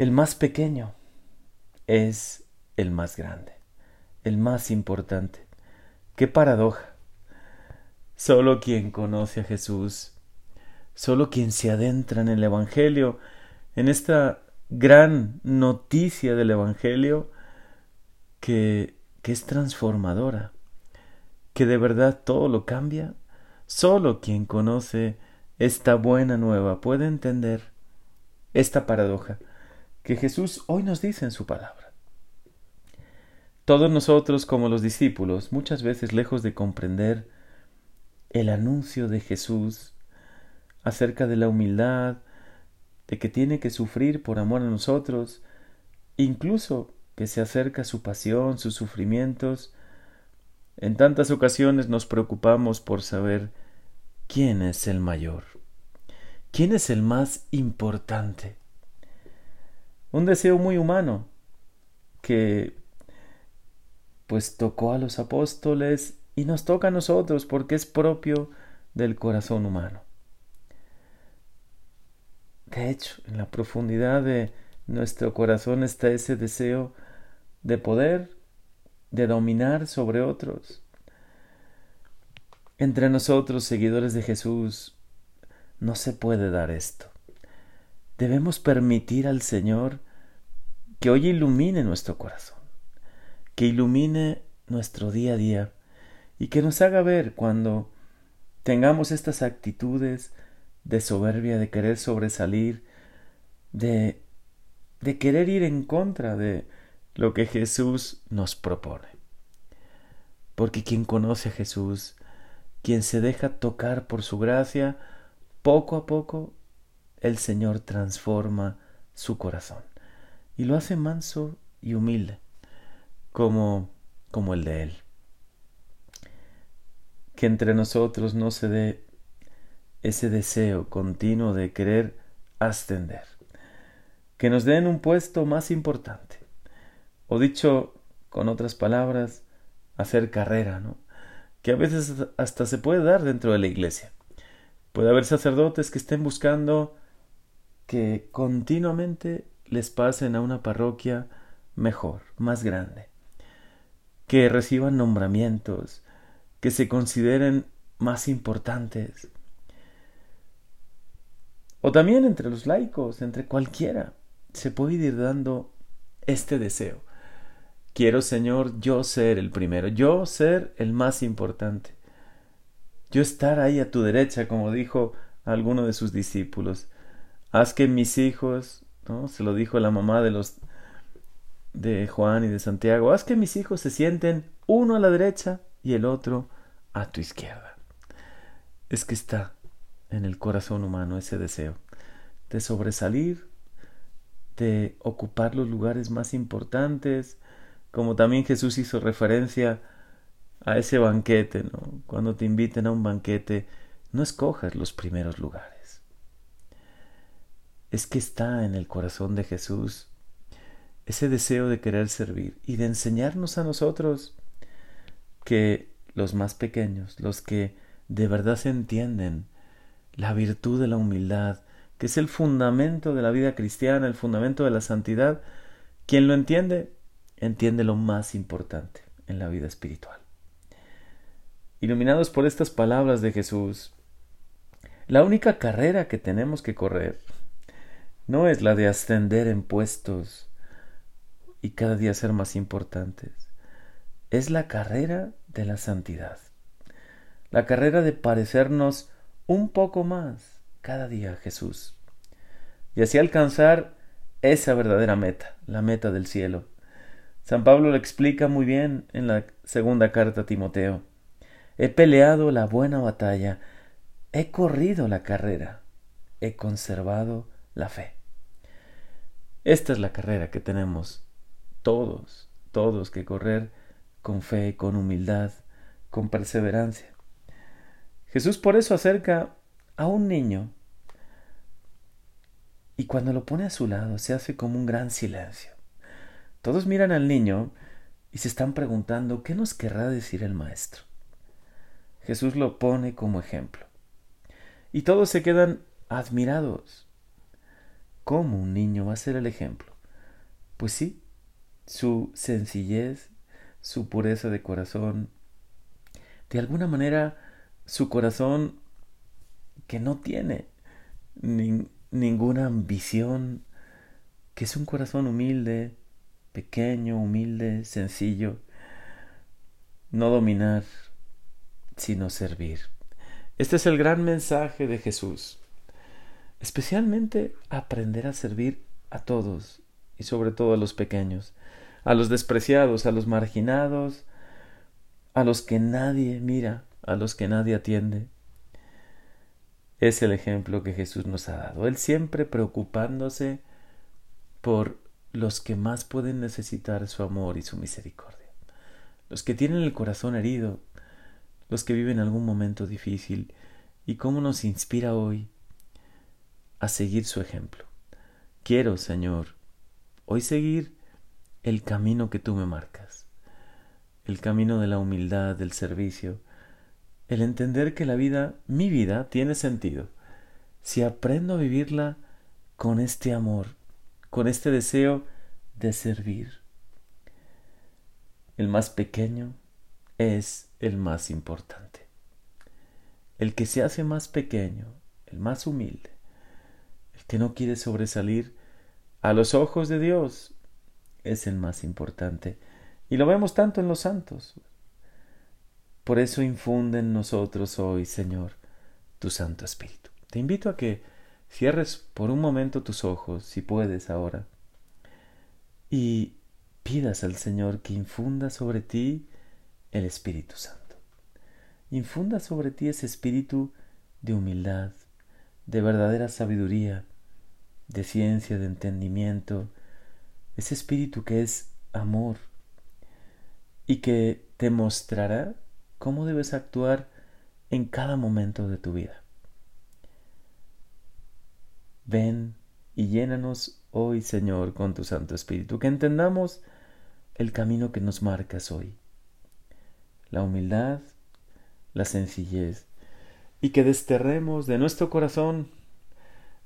El más pequeño es el más grande, el más importante. Qué paradoja. Solo quien conoce a Jesús, solo quien se adentra en el Evangelio, en esta gran noticia del Evangelio que, que es transformadora, que de verdad todo lo cambia, solo quien conoce esta buena nueva puede entender esta paradoja que Jesús hoy nos dice en su palabra. Todos nosotros, como los discípulos, muchas veces lejos de comprender el anuncio de Jesús acerca de la humildad, de que tiene que sufrir por amor a nosotros, incluso que se acerca su pasión, sus sufrimientos, en tantas ocasiones nos preocupamos por saber quién es el mayor, quién es el más importante. Un deseo muy humano que pues tocó a los apóstoles y nos toca a nosotros porque es propio del corazón humano. De hecho, en la profundidad de nuestro corazón está ese deseo de poder, de dominar sobre otros. Entre nosotros, seguidores de Jesús, no se puede dar esto. Debemos permitir al Señor que hoy ilumine nuestro corazón, que ilumine nuestro día a día y que nos haga ver cuando tengamos estas actitudes de soberbia, de querer sobresalir, de, de querer ir en contra de lo que Jesús nos propone. Porque quien conoce a Jesús, quien se deja tocar por su gracia, poco a poco el Señor transforma su corazón y lo hace manso y humilde, como, como el de Él. Que entre nosotros no se dé ese deseo continuo de querer ascender. Que nos den un puesto más importante. O dicho con otras palabras, hacer carrera, ¿no? Que a veces hasta se puede dar dentro de la iglesia. Puede haber sacerdotes que estén buscando que continuamente les pasen a una parroquia mejor, más grande, que reciban nombramientos, que se consideren más importantes, o también entre los laicos, entre cualquiera, se puede ir dando este deseo. Quiero, Señor, yo ser el primero, yo ser el más importante. Yo estar ahí a tu derecha, como dijo alguno de sus discípulos. Haz que mis hijos, Se lo dijo la mamá de los de Juan y de Santiago, haz que mis hijos se sienten uno a la derecha y el otro a tu izquierda. Es que está en el corazón humano ese deseo de sobresalir, de ocupar los lugares más importantes, como también Jesús hizo referencia a ese banquete. Cuando te inviten a un banquete, no escojas los primeros lugares. Es que está en el corazón de Jesús ese deseo de querer servir y de enseñarnos a nosotros que los más pequeños, los que de verdad se entienden la virtud de la humildad, que es el fundamento de la vida cristiana, el fundamento de la santidad, quien lo entiende, entiende lo más importante en la vida espiritual. Iluminados por estas palabras de Jesús, la única carrera que tenemos que correr no es la de ascender en puestos y cada día ser más importantes, es la carrera de la santidad, la carrera de parecernos un poco más cada día Jesús. Y así alcanzar esa verdadera meta, la meta del cielo. San Pablo lo explica muy bien en la segunda carta a Timoteo. He peleado la buena batalla, he corrido la carrera, he conservado la fe. Esta es la carrera que tenemos todos, todos que correr con fe, con humildad, con perseverancia. Jesús por eso acerca a un niño y cuando lo pone a su lado se hace como un gran silencio. Todos miran al niño y se están preguntando qué nos querrá decir el maestro. Jesús lo pone como ejemplo. Y todos se quedan admirados. ¿Cómo un niño va a ser el ejemplo? Pues sí, su sencillez, su pureza de corazón, de alguna manera su corazón que no tiene ninguna ambición, que es un corazón humilde, pequeño, humilde, sencillo, no dominar, sino servir. Este es el gran mensaje de Jesús. Especialmente aprender a servir a todos y sobre todo a los pequeños, a los despreciados, a los marginados, a los que nadie mira, a los que nadie atiende. Es el ejemplo que Jesús nos ha dado. Él siempre preocupándose por los que más pueden necesitar su amor y su misericordia. Los que tienen el corazón herido, los que viven algún momento difícil y cómo nos inspira hoy a seguir su ejemplo. Quiero, Señor, hoy seguir el camino que tú me marcas, el camino de la humildad, del servicio, el entender que la vida, mi vida, tiene sentido si aprendo a vivirla con este amor, con este deseo de servir. El más pequeño es el más importante. El que se hace más pequeño, el más humilde, que no quiere sobresalir a los ojos de Dios, es el más importante. Y lo vemos tanto en los santos. Por eso infunde en nosotros hoy, Señor, tu Santo Espíritu. Te invito a que cierres por un momento tus ojos, si puedes ahora, y pidas al Señor que infunda sobre ti el Espíritu Santo. Infunda sobre ti ese espíritu de humildad, de verdadera sabiduría, de ciencia, de entendimiento, ese espíritu que es amor y que te mostrará cómo debes actuar en cada momento de tu vida. Ven y llénanos hoy, Señor, con tu Santo Espíritu, que entendamos el camino que nos marcas hoy la humildad, la sencillez, y que desterremos de nuestro corazón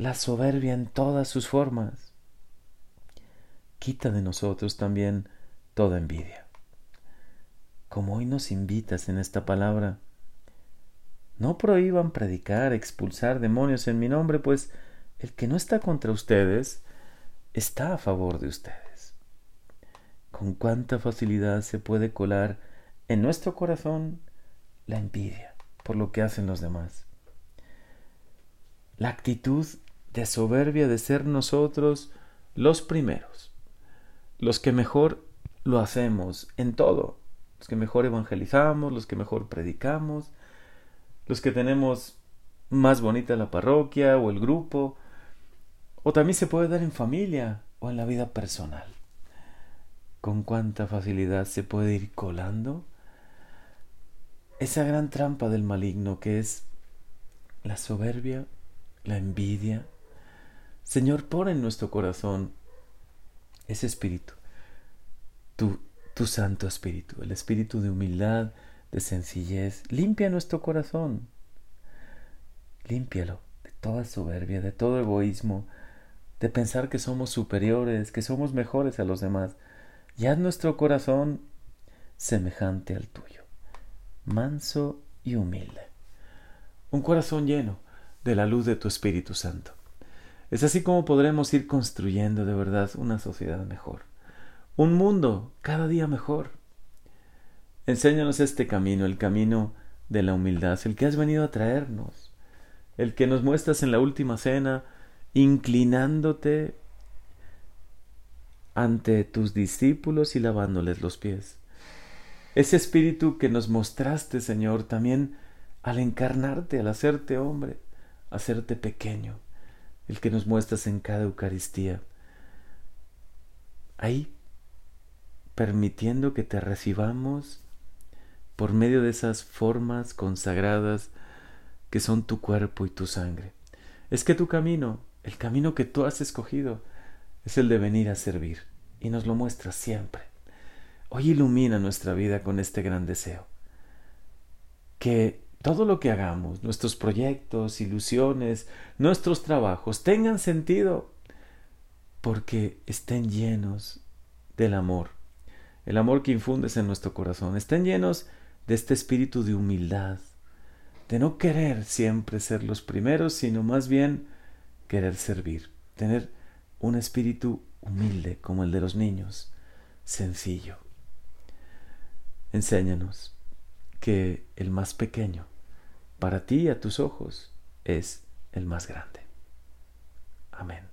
la soberbia en todas sus formas. Quita de nosotros también toda envidia. Como hoy nos invitas en esta palabra, no prohíban predicar, expulsar demonios en mi nombre, pues el que no está contra ustedes está a favor de ustedes. Con cuánta facilidad se puede colar en nuestro corazón la envidia por lo que hacen los demás. La actitud de soberbia de ser nosotros los primeros, los que mejor lo hacemos en todo, los que mejor evangelizamos, los que mejor predicamos, los que tenemos más bonita la parroquia o el grupo, o también se puede dar en familia o en la vida personal. Con cuánta facilidad se puede ir colando esa gran trampa del maligno que es la soberbia, la envidia. Señor, pon en nuestro corazón ese espíritu, tu, tu Santo Espíritu, el espíritu de humildad, de sencillez. Limpia nuestro corazón, límpialo de toda soberbia, de todo egoísmo, de pensar que somos superiores, que somos mejores a los demás, y haz nuestro corazón semejante al tuyo manso y humilde. Un corazón lleno de la luz de tu Espíritu Santo. Es así como podremos ir construyendo de verdad una sociedad mejor, un mundo cada día mejor. Enséñanos este camino, el camino de la humildad, el que has venido a traernos, el que nos muestras en la última cena, inclinándote ante tus discípulos y lavándoles los pies. Ese espíritu que nos mostraste, Señor, también al encarnarte, al hacerte hombre, hacerte pequeño, el que nos muestras en cada Eucaristía. Ahí, permitiendo que te recibamos por medio de esas formas consagradas que son tu cuerpo y tu sangre. Es que tu camino, el camino que tú has escogido, es el de venir a servir, y nos lo muestras siempre. Hoy ilumina nuestra vida con este gran deseo. Que todo lo que hagamos, nuestros proyectos, ilusiones, nuestros trabajos, tengan sentido porque estén llenos del amor, el amor que infundes en nuestro corazón, estén llenos de este espíritu de humildad, de no querer siempre ser los primeros, sino más bien querer servir, tener un espíritu humilde como el de los niños, sencillo. Enséñanos que el más pequeño, para ti y a tus ojos, es el más grande. Amén.